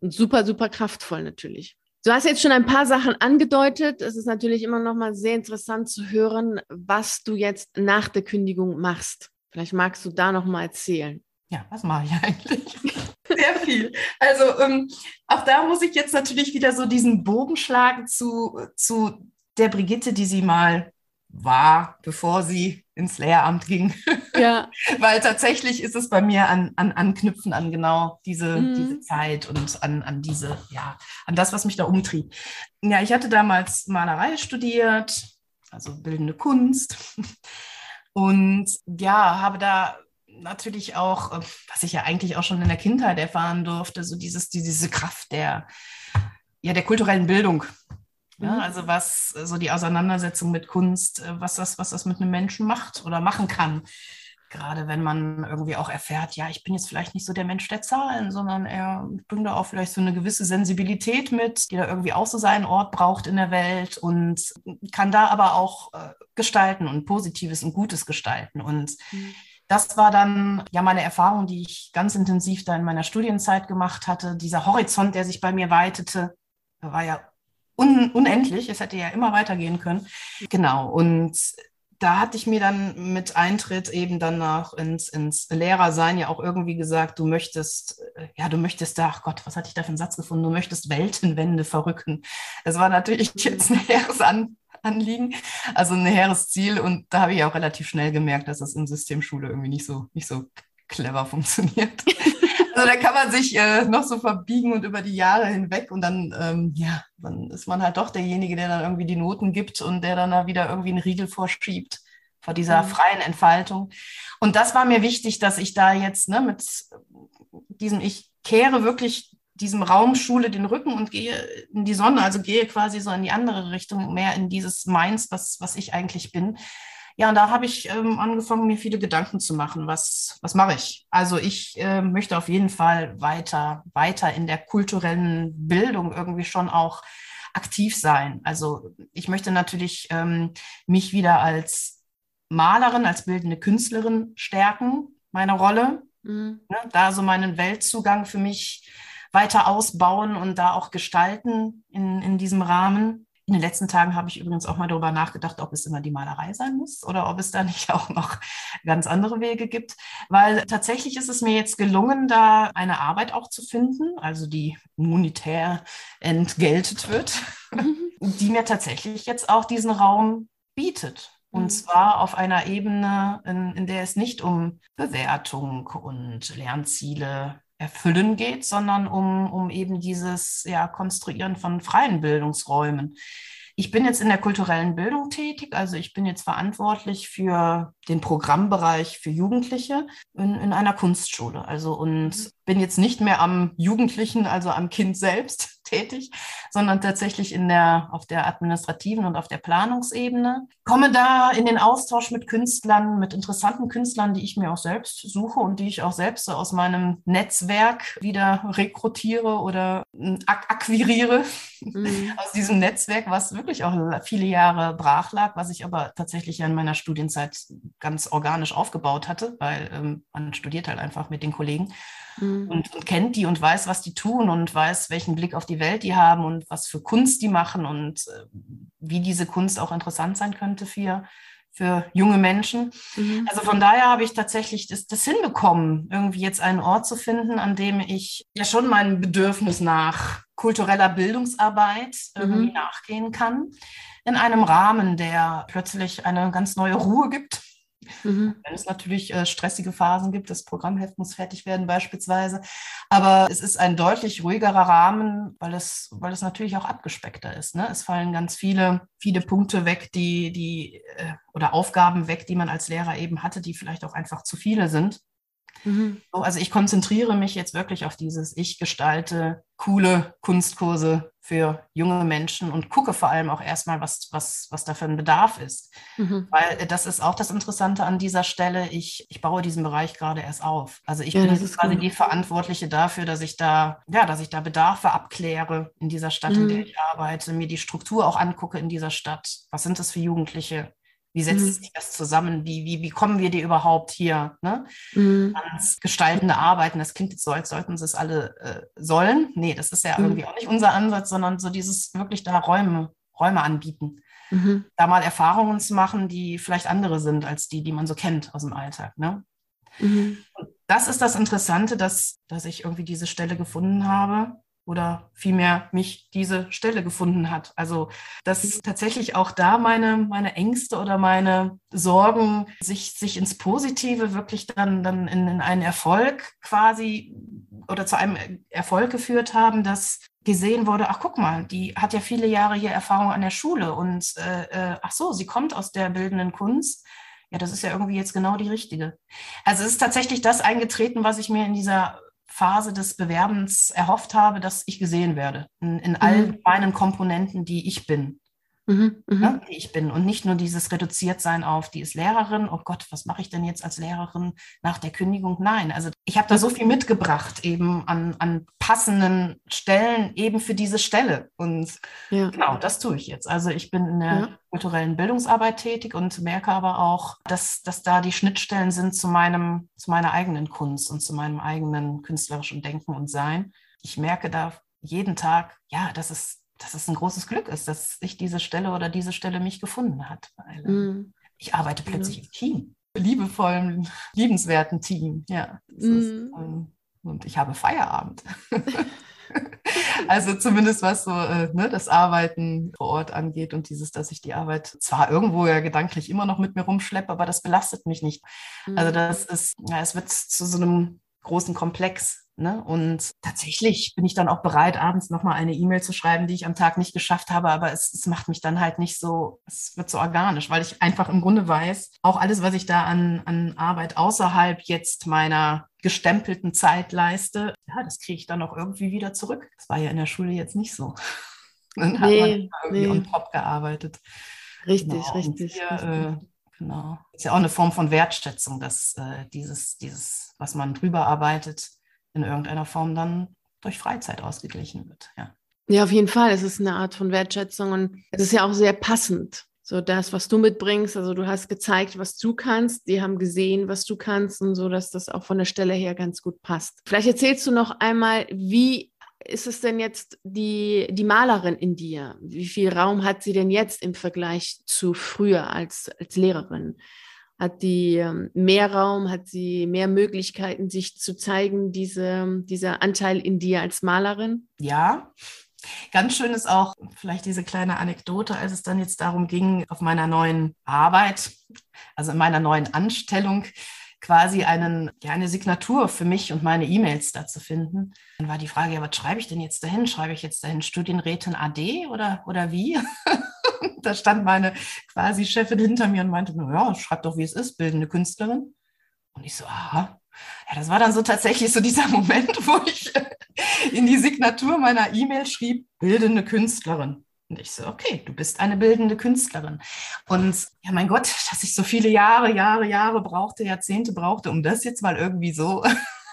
und super, super kraftvoll natürlich. Du hast jetzt schon ein paar Sachen angedeutet. Es ist natürlich immer noch mal sehr interessant zu hören, was du jetzt nach der Kündigung machst. Vielleicht magst du da noch mal erzählen. Ja, was mache ich eigentlich? Sehr viel. Also ähm, auch da muss ich jetzt natürlich wieder so diesen Bogen schlagen zu, zu der Brigitte, die sie mal war, bevor sie ins Lehramt ging. Ja. Weil tatsächlich ist es bei mir an, an Anknüpfen an genau diese, mhm. diese Zeit und an, an diese, ja, an das, was mich da umtrieb. Ja, ich hatte damals Malerei studiert, also bildende Kunst. Und ja, habe da natürlich auch, äh, was ich ja eigentlich auch schon in der Kindheit erfahren durfte, so dieses, diese Kraft der, ja, der kulturellen Bildung. Ja, mhm. also was so die Auseinandersetzung mit Kunst, äh, was das, was das mit einem Menschen macht oder machen kann. Gerade wenn man irgendwie auch erfährt, ja, ich bin jetzt vielleicht nicht so der Mensch der Zahlen, sondern er bringt da auch vielleicht so eine gewisse Sensibilität mit, die da irgendwie auch so seinen Ort braucht in der Welt und kann da aber auch äh, gestalten und Positives und Gutes gestalten. Und mhm das war dann ja meine Erfahrung, die ich ganz intensiv da in meiner Studienzeit gemacht hatte. Dieser Horizont, der sich bei mir weitete, war ja un unendlich. Es hätte ja immer weitergehen können. Genau. Und da hatte ich mir dann mit Eintritt eben dann noch ins, ins Lehrersein ja auch irgendwie gesagt, du möchtest, ja, du möchtest da, ach Gott, was hatte ich da für einen Satz gefunden? Du möchtest Weltenwände verrücken. Das war natürlich jetzt ein hehres An Anliegen, also ein hehres Ziel. Und da habe ich auch relativ schnell gemerkt, dass das in Systemschule irgendwie nicht so, nicht so clever funktioniert. Also da kann man sich äh, noch so verbiegen und über die Jahre hinweg und dann, ähm, ja, dann ist man halt doch derjenige, der dann irgendwie die Noten gibt und der dann da wieder irgendwie einen Riegel vorschiebt vor dieser mhm. freien Entfaltung. Und das war mir wichtig, dass ich da jetzt ne, mit diesem, ich kehre wirklich diesem Raum Schule den Rücken und gehe in die Sonne, also gehe quasi so in die andere Richtung, mehr in dieses Meins, was, was ich eigentlich bin. Ja, und da habe ich ähm, angefangen, mir viele Gedanken zu machen, was, was mache ich? Also ich äh, möchte auf jeden Fall weiter, weiter in der kulturellen Bildung irgendwie schon auch aktiv sein. Also ich möchte natürlich ähm, mich wieder als Malerin, als bildende Künstlerin stärken, meine Rolle. Mhm. Ne, da so meinen Weltzugang für mich weiter ausbauen und da auch gestalten in, in diesem Rahmen. In den letzten Tagen habe ich übrigens auch mal darüber nachgedacht, ob es immer die Malerei sein muss oder ob es da nicht auch noch ganz andere Wege gibt. Weil tatsächlich ist es mir jetzt gelungen, da eine Arbeit auch zu finden, also die monetär entgeltet wird, mhm. die mir tatsächlich jetzt auch diesen Raum bietet. Und mhm. zwar auf einer Ebene, in, in der es nicht um Bewertung und Lernziele Erfüllen geht, sondern um, um eben dieses ja, Konstruieren von freien Bildungsräumen. Ich bin jetzt in der kulturellen Bildung tätig, also ich bin jetzt verantwortlich für den Programmbereich für Jugendliche in, in einer Kunstschule. Also und mhm. bin jetzt nicht mehr am Jugendlichen, also am Kind selbst, tätig, sondern tatsächlich in der, auf der administrativen und auf der Planungsebene. Komme da in den Austausch mit Künstlern, mit interessanten Künstlern, die ich mir auch selbst suche und die ich auch selbst so aus meinem Netzwerk wieder rekrutiere oder hm, ak akquiriere. Mhm. Aus diesem Netzwerk, was wirklich auch viele Jahre brach lag, was ich aber tatsächlich ja in meiner Studienzeit ganz organisch aufgebaut hatte, weil ähm, man studiert halt einfach mit den Kollegen mhm. und, und, kennt die und weiß, was die tun und weiß, welchen Blick auf die Welt die haben und was für Kunst die machen und äh, wie diese Kunst auch interessant sein könnte für, für junge Menschen. Mhm. Also von daher habe ich tatsächlich das, das hinbekommen, irgendwie jetzt einen Ort zu finden, an dem ich ja schon mein Bedürfnis nach kultureller Bildungsarbeit irgendwie mhm. nachgehen kann in einem Rahmen, der plötzlich eine ganz neue Ruhe gibt Mhm. Wenn es natürlich äh, stressige Phasen gibt, das Programmheft muss fertig werden beispielsweise. Aber es ist ein deutlich ruhigerer Rahmen, weil es, weil es natürlich auch abgespeckter ist. Ne? Es fallen ganz viele, viele Punkte weg, die, die äh, oder Aufgaben weg, die man als Lehrer eben hatte, die vielleicht auch einfach zu viele sind. Mhm. also ich konzentriere mich jetzt wirklich auf dieses, ich gestalte coole Kunstkurse für junge Menschen und gucke vor allem auch erstmal, was, was, was da für ein Bedarf ist. Mhm. Weil das ist auch das Interessante an dieser Stelle. Ich, ich baue diesen Bereich gerade erst auf. Also ich ja, bin quasi gut. die Verantwortliche dafür, dass ich da, ja, dass ich da Bedarfe abkläre in dieser Stadt, mhm. in der ich arbeite, mir die Struktur auch angucke in dieser Stadt. Was sind das für Jugendliche? Wie setzt mhm. sich das zusammen? Wie, wie, wie kommen wir dir überhaupt hier? Ne? Mhm. Ans gestaltende Arbeiten, das klingt jetzt so, als sollten sie es alle äh, sollen. Nee, das ist ja mhm. irgendwie auch nicht unser Ansatz, sondern so dieses wirklich da Räume, Räume anbieten. Mhm. Da mal Erfahrungen zu machen, die vielleicht andere sind als die, die man so kennt aus dem Alltag. Ne? Mhm. Das ist das Interessante, dass, dass ich irgendwie diese Stelle gefunden habe oder vielmehr mich diese Stelle gefunden hat. Also, dass tatsächlich auch da meine, meine Ängste oder meine Sorgen sich, sich ins Positive wirklich dann, dann in, in einen Erfolg quasi oder zu einem Erfolg geführt haben, dass gesehen wurde, ach guck mal, die hat ja viele Jahre hier Erfahrung an der Schule und äh, äh, ach so, sie kommt aus der bildenden Kunst. Ja, das ist ja irgendwie jetzt genau die richtige. Also es ist tatsächlich das eingetreten, was ich mir in dieser Phase des Bewerbens erhofft habe, dass ich gesehen werde. In, in mhm. all meinen Komponenten, die ich bin. Mhm, mhm, ja, die ich bin. Und nicht nur dieses Reduziertsein auf, die ist Lehrerin, oh Gott, was mache ich denn jetzt als Lehrerin nach der Kündigung? Nein, also ich habe da so viel mitgebracht, eben an, an passenden Stellen, eben für diese Stelle. Und ja. genau, das tue ich jetzt. Also ich bin in der ja. kulturellen Bildungsarbeit tätig und merke aber auch, dass, dass da die Schnittstellen sind zu meinem, zu meiner eigenen Kunst und zu meinem eigenen künstlerischen Denken und Sein. Ich merke da jeden Tag, ja, das ist dass es ein großes Glück ist, dass sich diese Stelle oder diese Stelle mich gefunden hat. Weil mm. ich arbeite plötzlich ja. im Team, liebevollen, liebenswerten Team. Ja. Mm. Ist, ähm, und ich habe Feierabend. also zumindest was so äh, ne, das Arbeiten vor Ort angeht und dieses, dass ich die Arbeit zwar irgendwo ja gedanklich immer noch mit mir rumschleppe, aber das belastet mich nicht. Mm. Also das ist, ja, es wird zu so einem großen Komplex Ne? Und tatsächlich bin ich dann auch bereit, abends nochmal eine E-Mail zu schreiben, die ich am Tag nicht geschafft habe, aber es, es, macht mich dann halt nicht so, es wird so organisch, weil ich einfach im Grunde weiß, auch alles, was ich da an, an Arbeit außerhalb jetzt meiner gestempelten Zeit leiste, ja, das kriege ich dann auch irgendwie wieder zurück. Das war ja in der Schule jetzt nicht so. Dann hat nee, man irgendwie nee. on top gearbeitet. Richtig, genau. richtig. Hier, richtig. Äh, genau. Ist ja auch eine Form von Wertschätzung, dass äh, dieses, dieses, was man drüber arbeitet, in irgendeiner Form dann durch Freizeit ausgeglichen wird. Ja. ja, auf jeden Fall. Es ist eine Art von Wertschätzung und es ist ja auch sehr passend. So das, was du mitbringst, also du hast gezeigt, was du kannst, die haben gesehen, was du kannst und so, dass das auch von der Stelle her ganz gut passt. Vielleicht erzählst du noch einmal, wie ist es denn jetzt die, die Malerin in dir? Wie viel Raum hat sie denn jetzt im Vergleich zu früher als, als Lehrerin? Hat die ähm, mehr Raum, hat sie mehr Möglichkeiten, sich zu zeigen, diese, dieser Anteil in dir als Malerin? Ja. Ganz schön ist auch vielleicht diese kleine Anekdote, als es dann jetzt darum ging, auf meiner neuen Arbeit, also in meiner neuen Anstellung, quasi einen, ja, eine Signatur für mich und meine E-Mails da zu finden. Dann war die Frage, ja, was schreibe ich denn jetzt dahin? Schreibe ich jetzt dahin Studienrätin AD oder, oder wie? da stand meine quasi Chefin hinter mir und meinte, ja, schreib doch, wie es ist, bildende Künstlerin. Und ich so, aha. Ja, das war dann so tatsächlich so dieser Moment, wo ich in die Signatur meiner E-Mail schrieb, bildende Künstlerin. Und ich so, okay, du bist eine bildende Künstlerin. Und ja, mein Gott, dass ich so viele Jahre, Jahre, Jahre brauchte, Jahrzehnte brauchte, um das jetzt mal irgendwie so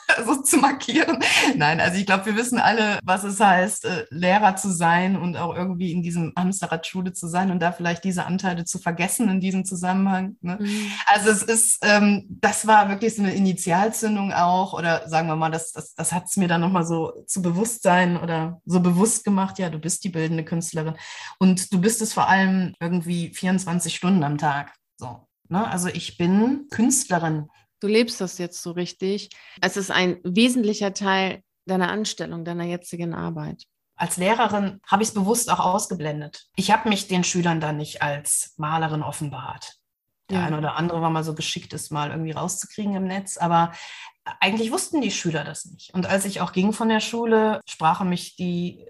so zu markieren. Nein, also ich glaube, wir wissen alle, was es heißt, äh, Lehrer zu sein und auch irgendwie in diesem Hamsterrad-Schule zu sein und da vielleicht diese Anteile zu vergessen in diesem Zusammenhang. Ne? Mhm. Also es ist, ähm, das war wirklich so eine Initialzündung auch oder sagen wir mal, das, das, das hat es mir dann nochmal so zu Bewusstsein oder so bewusst gemacht, ja, du bist die bildende Künstlerin und du bist es vor allem irgendwie 24 Stunden am Tag. So. Ne? Also ich bin Künstlerin. Du lebst das jetzt so richtig. Es ist ein wesentlicher Teil deiner Anstellung, deiner jetzigen Arbeit. Als Lehrerin habe ich es bewusst auch ausgeblendet. Ich habe mich den Schülern dann nicht als Malerin offenbart. Der ja. eine oder andere war mal so geschickt, es mal irgendwie rauszukriegen im Netz, aber eigentlich wussten die Schüler das nicht. Und als ich auch ging von der Schule, sprachen mich die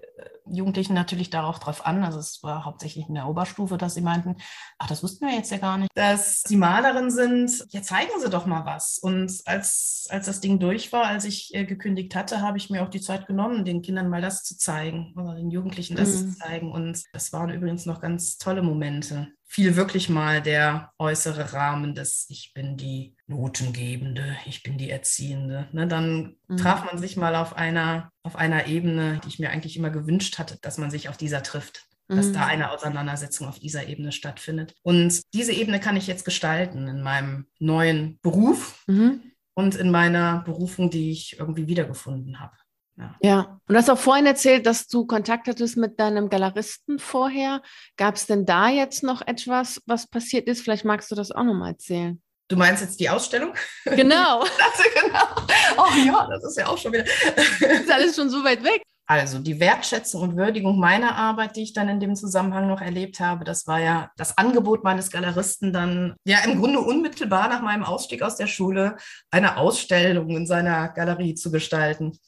Jugendlichen natürlich darauf drauf an. Also es war hauptsächlich in der Oberstufe, dass sie meinten, ach, das wussten wir jetzt ja gar nicht, dass sie Malerin sind. Ja, zeigen Sie doch mal was. Und als, als das Ding durch war, als ich äh, gekündigt hatte, habe ich mir auch die Zeit genommen, den Kindern mal das zu zeigen oder den Jugendlichen das mhm. zu zeigen. Und das waren übrigens noch ganz tolle Momente fiel wirklich mal der äußere Rahmen des Ich bin die Notengebende, ich bin die Erziehende. Ne, dann mhm. traf man sich mal auf einer, auf einer Ebene, die ich mir eigentlich immer gewünscht hatte, dass man sich auf dieser trifft. dass da mhm. eine Auseinandersetzung auf dieser Ebene stattfindet. Und diese Ebene kann ich jetzt gestalten in meinem neuen Beruf mhm. und in meiner Berufung, die ich irgendwie wiedergefunden habe. Ja. ja. und du hast auch vorhin erzählt, dass du Kontakt hattest mit deinem Galeristen vorher. Gab es denn da jetzt noch etwas, was passiert ist? Vielleicht magst du das auch nochmal erzählen. Du meinst jetzt die Ausstellung? Genau. genau. Oh ja, das ist ja auch schon wieder. Das ist alles schon so weit weg. Also die Wertschätzung und Würdigung meiner Arbeit, die ich dann in dem Zusammenhang noch erlebt habe, das war ja das Angebot meines Galeristen dann, ja im Grunde unmittelbar nach meinem Ausstieg aus der Schule, eine Ausstellung in seiner Galerie zu gestalten.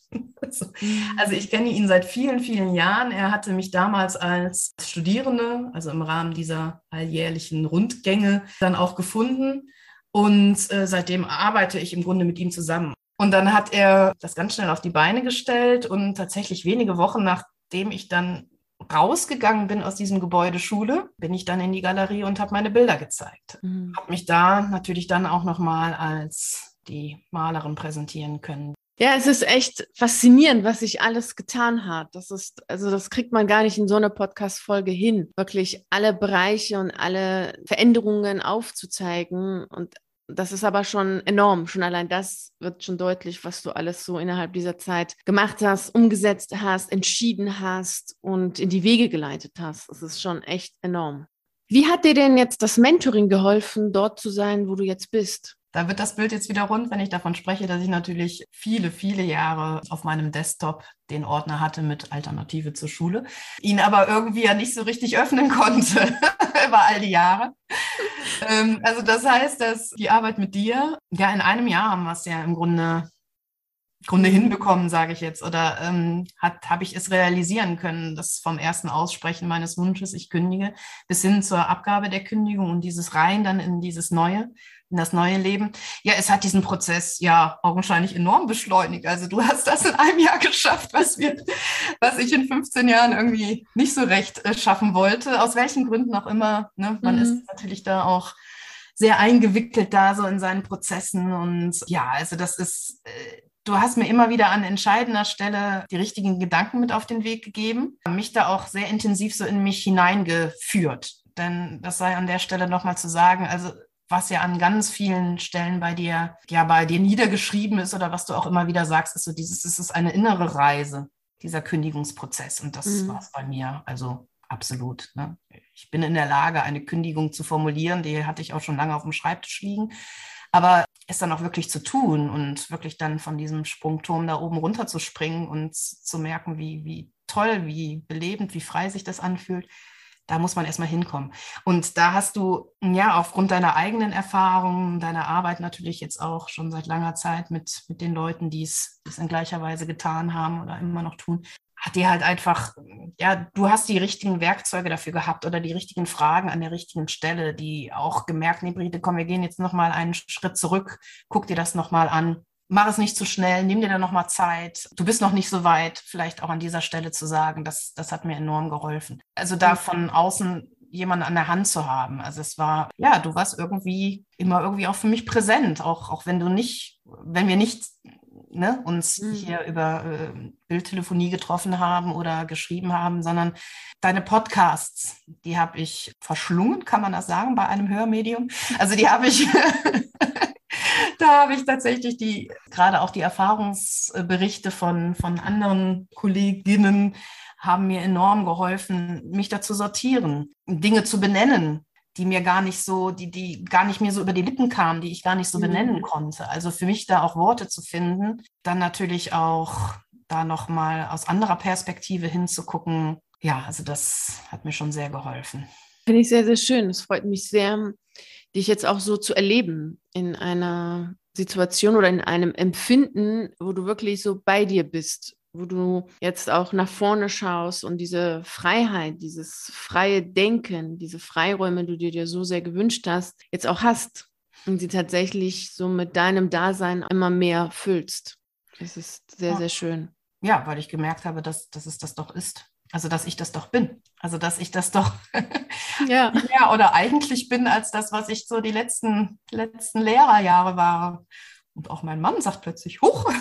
Also, also ich kenne ihn seit vielen, vielen Jahren. Er hatte mich damals als Studierende, also im Rahmen dieser alljährlichen Rundgänge, dann auch gefunden. Und äh, seitdem arbeite ich im Grunde mit ihm zusammen. Und dann hat er das ganz schnell auf die Beine gestellt und tatsächlich wenige Wochen nachdem ich dann rausgegangen bin aus diesem Gebäude Schule, bin ich dann in die Galerie und habe meine Bilder gezeigt. Mhm. Habe mich da natürlich dann auch nochmal als die Malerin präsentieren können. Ja, es ist echt faszinierend, was sich alles getan hat. Das ist, also das kriegt man gar nicht in so einer Podcast-Folge hin, wirklich alle Bereiche und alle Veränderungen aufzuzeigen und das ist aber schon enorm. Schon allein das wird schon deutlich, was du alles so innerhalb dieser Zeit gemacht hast, umgesetzt hast, entschieden hast und in die Wege geleitet hast. Das ist schon echt enorm. Wie hat dir denn jetzt das Mentoring geholfen, dort zu sein, wo du jetzt bist? Da wird das Bild jetzt wieder rund, wenn ich davon spreche, dass ich natürlich viele, viele Jahre auf meinem Desktop den Ordner hatte mit Alternative zur Schule, ihn aber irgendwie ja nicht so richtig öffnen konnte über all die Jahre. Ähm, also das heißt, dass die Arbeit mit dir, ja, in einem Jahr haben wir es ja im Grunde Grunde hinbekommen, sage ich jetzt, oder ähm, habe ich es realisieren können, dass vom ersten Aussprechen meines Wunsches, ich kündige, bis hin zur Abgabe der Kündigung und dieses Rein dann in dieses Neue, in das neue Leben. Ja, es hat diesen Prozess ja augenscheinlich enorm beschleunigt. Also du hast das in einem Jahr geschafft, was wir, was ich in 15 Jahren irgendwie nicht so recht äh, schaffen wollte, aus welchen Gründen auch immer. Ne? Man mhm. ist natürlich da auch sehr eingewickelt da so in seinen Prozessen und ja, also das ist äh, Du hast mir immer wieder an entscheidender Stelle die richtigen Gedanken mit auf den Weg gegeben, mich da auch sehr intensiv so in mich hineingeführt. Denn das sei an der Stelle nochmal zu sagen, also was ja an ganz vielen Stellen bei dir, ja, bei dir niedergeschrieben ist oder was du auch immer wieder sagst, ist so dieses, es ist eine innere Reise, dieser Kündigungsprozess. Und das mhm. war es bei mir. Also absolut. Ne? Ich bin in der Lage, eine Kündigung zu formulieren, die hatte ich auch schon lange auf dem Schreibtisch liegen. Aber es dann auch wirklich zu tun und wirklich dann von diesem Sprungturm da oben runter zu springen und zu merken, wie, wie toll, wie belebend, wie frei sich das anfühlt, da muss man erstmal hinkommen. Und da hast du, ja, aufgrund deiner eigenen Erfahrungen, deiner Arbeit natürlich jetzt auch schon seit langer Zeit mit, mit den Leuten, die es in gleicher Weise getan haben oder immer noch tun, hat dir halt einfach, ja, du hast die richtigen Werkzeuge dafür gehabt oder die richtigen Fragen an der richtigen Stelle, die auch gemerkt, nee, Brigitte, komm, wir gehen jetzt nochmal einen Schritt zurück, guck dir das nochmal an mach es nicht zu schnell, nimm dir da nochmal Zeit. Du bist noch nicht so weit, vielleicht auch an dieser Stelle zu sagen, das, das hat mir enorm geholfen. Also da von außen jemanden an der Hand zu haben. Also es war, ja, du warst irgendwie immer irgendwie auch für mich präsent, auch, auch wenn du nicht, wenn wir nicht ne, uns mhm. hier über äh, Bildtelefonie getroffen haben oder geschrieben haben, sondern deine Podcasts, die habe ich verschlungen, kann man das sagen, bei einem Hörmedium. Also die habe ich da habe ich tatsächlich die, gerade auch die Erfahrungsberichte von, von anderen Kolleginnen haben mir enorm geholfen, mich da zu sortieren, Dinge zu benennen, die mir gar nicht so, die, die gar nicht mir so über die Lippen kamen, die ich gar nicht so mhm. benennen konnte. Also für mich da auch Worte zu finden, dann natürlich auch da nochmal aus anderer Perspektive hinzugucken. Ja, also das hat mir schon sehr geholfen. Finde ich sehr, sehr schön. Es freut mich sehr, dich jetzt auch so zu erleben in einer Situation oder in einem Empfinden, wo du wirklich so bei dir bist, wo du jetzt auch nach vorne schaust und diese Freiheit, dieses freie Denken, diese Freiräume, die du dir so sehr gewünscht hast, jetzt auch hast und sie tatsächlich so mit deinem Dasein immer mehr füllst. Das ist sehr, sehr schön. Ja, weil ich gemerkt habe, dass, dass es das doch ist. Also, dass ich das doch bin. Also, dass ich das doch ja. mehr oder eigentlich bin als das, was ich so die letzten, letzten Lehrerjahre war. Und auch mein Mann sagt plötzlich, huch.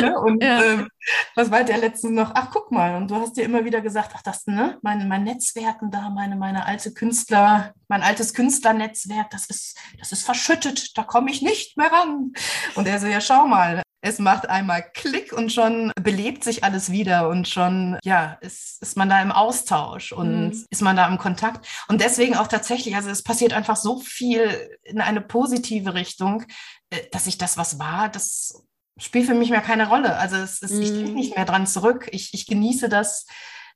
ne? Und ja. ähm, was war der letzten noch? Ach, guck mal, und du hast dir immer wieder gesagt, ach, das, ne, mein, mein Netzwerken da, meine, meine alte Künstler, mein altes Künstlernetzwerk, das ist, das ist verschüttet, da komme ich nicht mehr ran. Und er so, ja, schau mal, es macht einmal Klick und schon belebt sich alles wieder und schon, ja, ist, ist man da im Austausch und mhm. ist man da im Kontakt. Und deswegen auch tatsächlich, also es passiert einfach so viel in eine positive Richtung, äh, dass ich das, was war, das spielt für mich mehr keine Rolle. Also es ist, mhm. ich denke nicht mehr dran zurück. Ich, ich genieße das,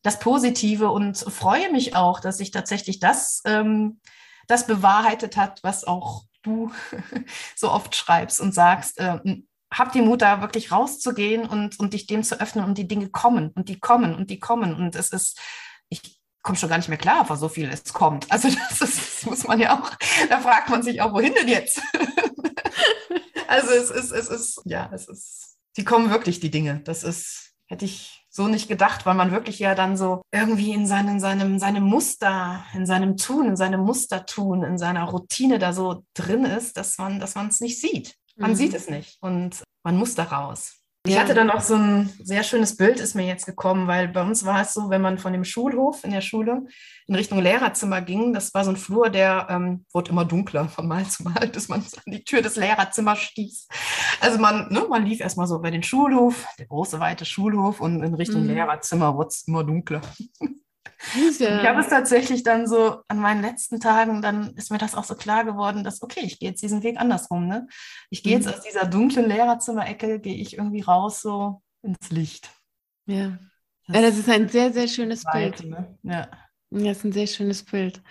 das Positive und freue mich auch, dass sich tatsächlich das, ähm, das bewahrheitet hat, was auch du so oft schreibst und sagst, äh, hab die Mut, da wirklich rauszugehen und, und dich dem zu öffnen und die Dinge kommen und die kommen und die kommen. Und es ist, ich komme schon gar nicht mehr klar, vor so viel es kommt. Also das, ist, das muss man ja auch, da fragt man sich auch, wohin denn jetzt? also es ist, es ist, ja, es ist, die kommen wirklich, die Dinge. Das ist, hätte ich so nicht gedacht, weil man wirklich ja dann so irgendwie in seinem, seinem, seinem Muster, in seinem Tun, in seinem Mustertun, in seiner Routine da so drin ist, dass man, dass man es nicht sieht. Man mhm. sieht es nicht und man muss da raus. Ich ja. hatte dann auch so ein sehr schönes Bild, ist mir jetzt gekommen, weil bei uns war es so, wenn man von dem Schulhof in der Schule in Richtung Lehrerzimmer ging, das war so ein Flur, der ähm, wurde immer dunkler von Mal zu Mal, bis man an die Tür des Lehrerzimmers stieß. Also man, ne, man lief erstmal so bei den Schulhof, der große, weite Schulhof und in Richtung mhm. Lehrerzimmer wurde es immer dunkler. Ich habe es tatsächlich dann so an meinen letzten Tagen, dann ist mir das auch so klar geworden, dass, okay, ich gehe jetzt diesen Weg andersrum. Ne? Ich gehe mhm. jetzt aus dieser dunklen Lehrerzimmerecke, gehe ich irgendwie raus so ins Licht. Ja. Das, ja, das ist ein sehr, sehr schönes Bild. Ne? Ja. ja, das ist ein sehr schönes Bild.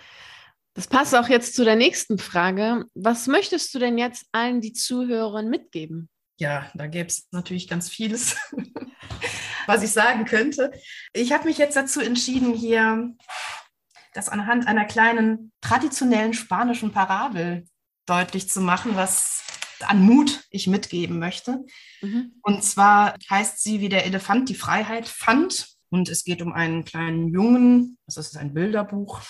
Das passt auch jetzt zu der nächsten Frage. Was möchtest du denn jetzt allen, die zuhören, mitgeben? Ja, da gäbe es natürlich ganz vieles. was ich sagen könnte. Ich habe mich jetzt dazu entschieden, hier das anhand einer kleinen traditionellen spanischen Parabel deutlich zu machen, was an Mut ich mitgeben möchte. Mhm. Und zwar heißt sie, wie der Elefant die Freiheit fand. Und es geht um einen kleinen Jungen, also es ist ein Bilderbuch.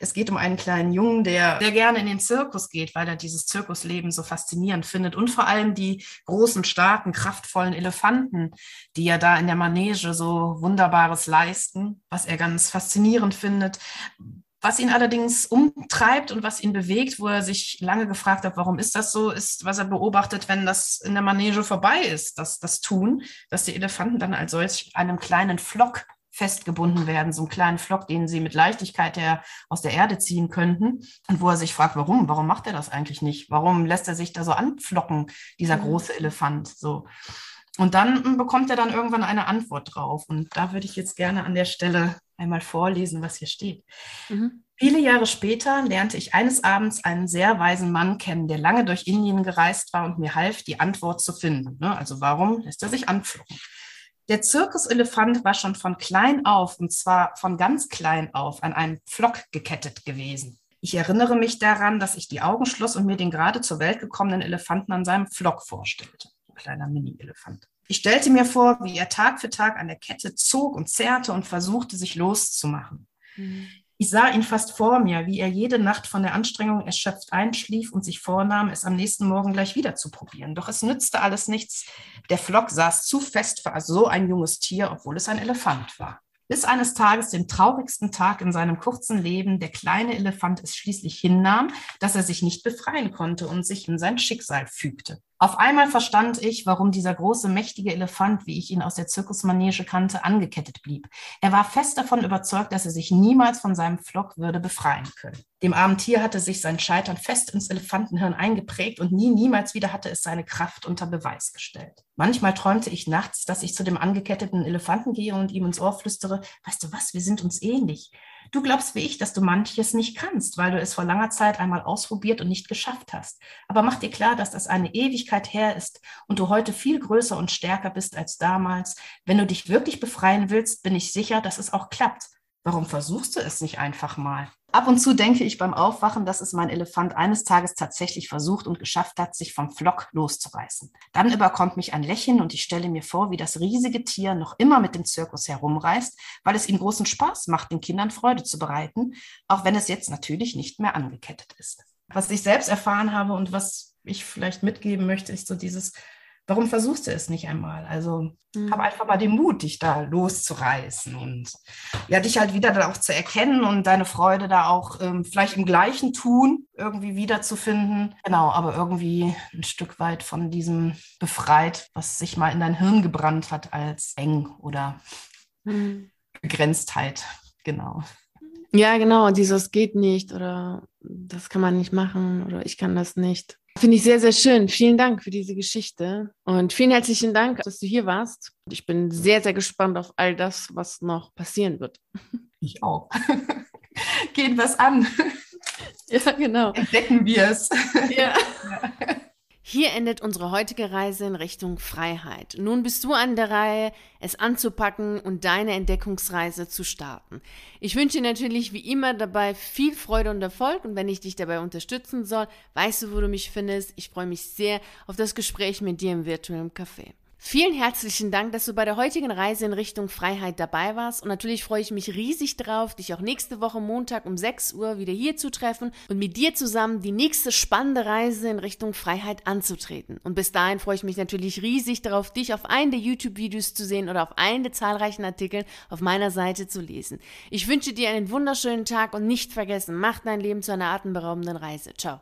Es geht um einen kleinen Jungen, der, der gerne in den Zirkus geht, weil er dieses Zirkusleben so faszinierend findet. Und vor allem die großen, starken, kraftvollen Elefanten, die ja da in der Manege so Wunderbares leisten, was er ganz faszinierend findet. Was ihn allerdings umtreibt und was ihn bewegt, wo er sich lange gefragt hat, warum ist das so, ist, was er beobachtet, wenn das in der Manege vorbei ist, das, das Tun, dass die Elefanten dann als solch einem kleinen Flock festgebunden werden, so einen kleinen Flock, den sie mit Leichtigkeit her aus der Erde ziehen könnten. Und wo er sich fragt, warum? Warum macht er das eigentlich nicht? Warum lässt er sich da so anflocken, dieser mhm. große Elefant? So. Und dann bekommt er dann irgendwann eine Antwort drauf. Und da würde ich jetzt gerne an der Stelle einmal vorlesen, was hier steht. Mhm. Viele Jahre später lernte ich eines Abends einen sehr weisen Mann kennen, der lange durch Indien gereist war und mir half, die Antwort zu finden. Ne? Also warum lässt er sich anflocken? Der Zirkuselefant war schon von klein auf, und zwar von ganz klein auf, an einen Pflock gekettet gewesen. Ich erinnere mich daran, dass ich die Augen schloss und mir den gerade zur Welt gekommenen Elefanten an seinem Pflock vorstellte. Ein kleiner Mini-Elefant. Ich stellte mir vor, wie er Tag für Tag an der Kette zog und zerrte und versuchte, sich loszumachen. Mhm. Ich sah ihn fast vor mir, wie er jede Nacht von der Anstrengung erschöpft einschlief und sich vornahm, es am nächsten Morgen gleich wieder zu probieren. Doch es nützte alles nichts. Der Flock saß zu fest für so ein junges Tier, obwohl es ein Elefant war. Bis eines Tages, dem traurigsten Tag in seinem kurzen Leben, der kleine Elefant es schließlich hinnahm, dass er sich nicht befreien konnte und sich in sein Schicksal fügte. Auf einmal verstand ich, warum dieser große, mächtige Elefant, wie ich ihn aus der Zirkusmanege kannte, angekettet blieb. Er war fest davon überzeugt, dass er sich niemals von seinem Flock würde befreien können. Dem armen Tier hatte sich sein Scheitern fest ins Elefantenhirn eingeprägt und nie, niemals wieder hatte es seine Kraft unter Beweis gestellt. Manchmal träumte ich nachts, dass ich zu dem angeketteten Elefanten gehe und ihm ins Ohr flüstere, weißt du was, wir sind uns ähnlich. Du glaubst wie ich, dass du manches nicht kannst, weil du es vor langer Zeit einmal ausprobiert und nicht geschafft hast. Aber mach dir klar, dass das eine Ewigkeit her ist und du heute viel größer und stärker bist als damals. Wenn du dich wirklich befreien willst, bin ich sicher, dass es auch klappt. Warum versuchst du es nicht einfach mal? Ab und zu denke ich beim Aufwachen, dass es mein Elefant eines Tages tatsächlich versucht und geschafft hat, sich vom Flock loszureißen. Dann überkommt mich ein Lächeln und ich stelle mir vor, wie das riesige Tier noch immer mit dem Zirkus herumreist, weil es ihm großen Spaß macht, den Kindern Freude zu bereiten, auch wenn es jetzt natürlich nicht mehr angekettet ist. Was ich selbst erfahren habe und was ich vielleicht mitgeben möchte, ist so dieses, warum versuchst du es nicht einmal? Also mhm. hab einfach mal den Mut, dich da loszureißen und ja, dich halt wieder da auch zu erkennen und deine Freude da auch ähm, vielleicht im gleichen Tun irgendwie wiederzufinden. Genau, aber irgendwie ein Stück weit von diesem befreit, was sich mal in dein Hirn gebrannt hat als eng oder mhm. Begrenztheit. Genau. Ja, genau, dieses geht nicht oder das kann man nicht machen oder ich kann das nicht. Finde ich sehr, sehr schön. Vielen Dank für diese Geschichte und vielen herzlichen Dank, dass du hier warst. Ich bin sehr, sehr gespannt auf all das, was noch passieren wird. Ich auch. Geht was an. Ja, genau. Entdecken wir es. Ja. ja. Hier endet unsere heutige Reise in Richtung Freiheit. Nun bist du an der Reihe, es anzupacken und deine Entdeckungsreise zu starten. Ich wünsche dir natürlich wie immer dabei viel Freude und Erfolg und wenn ich dich dabei unterstützen soll, weißt du, wo du mich findest. Ich freue mich sehr auf das Gespräch mit dir im virtuellen Café. Vielen herzlichen Dank, dass du bei der heutigen Reise in Richtung Freiheit dabei warst. Und natürlich freue ich mich riesig drauf, dich auch nächste Woche Montag um 6 Uhr wieder hier zu treffen und mit dir zusammen die nächste spannende Reise in Richtung Freiheit anzutreten. Und bis dahin freue ich mich natürlich riesig darauf, dich auf einen der YouTube-Videos zu sehen oder auf einen der zahlreichen Artikel auf meiner Seite zu lesen. Ich wünsche dir einen wunderschönen Tag und nicht vergessen, mach dein Leben zu einer atemberaubenden Reise. Ciao.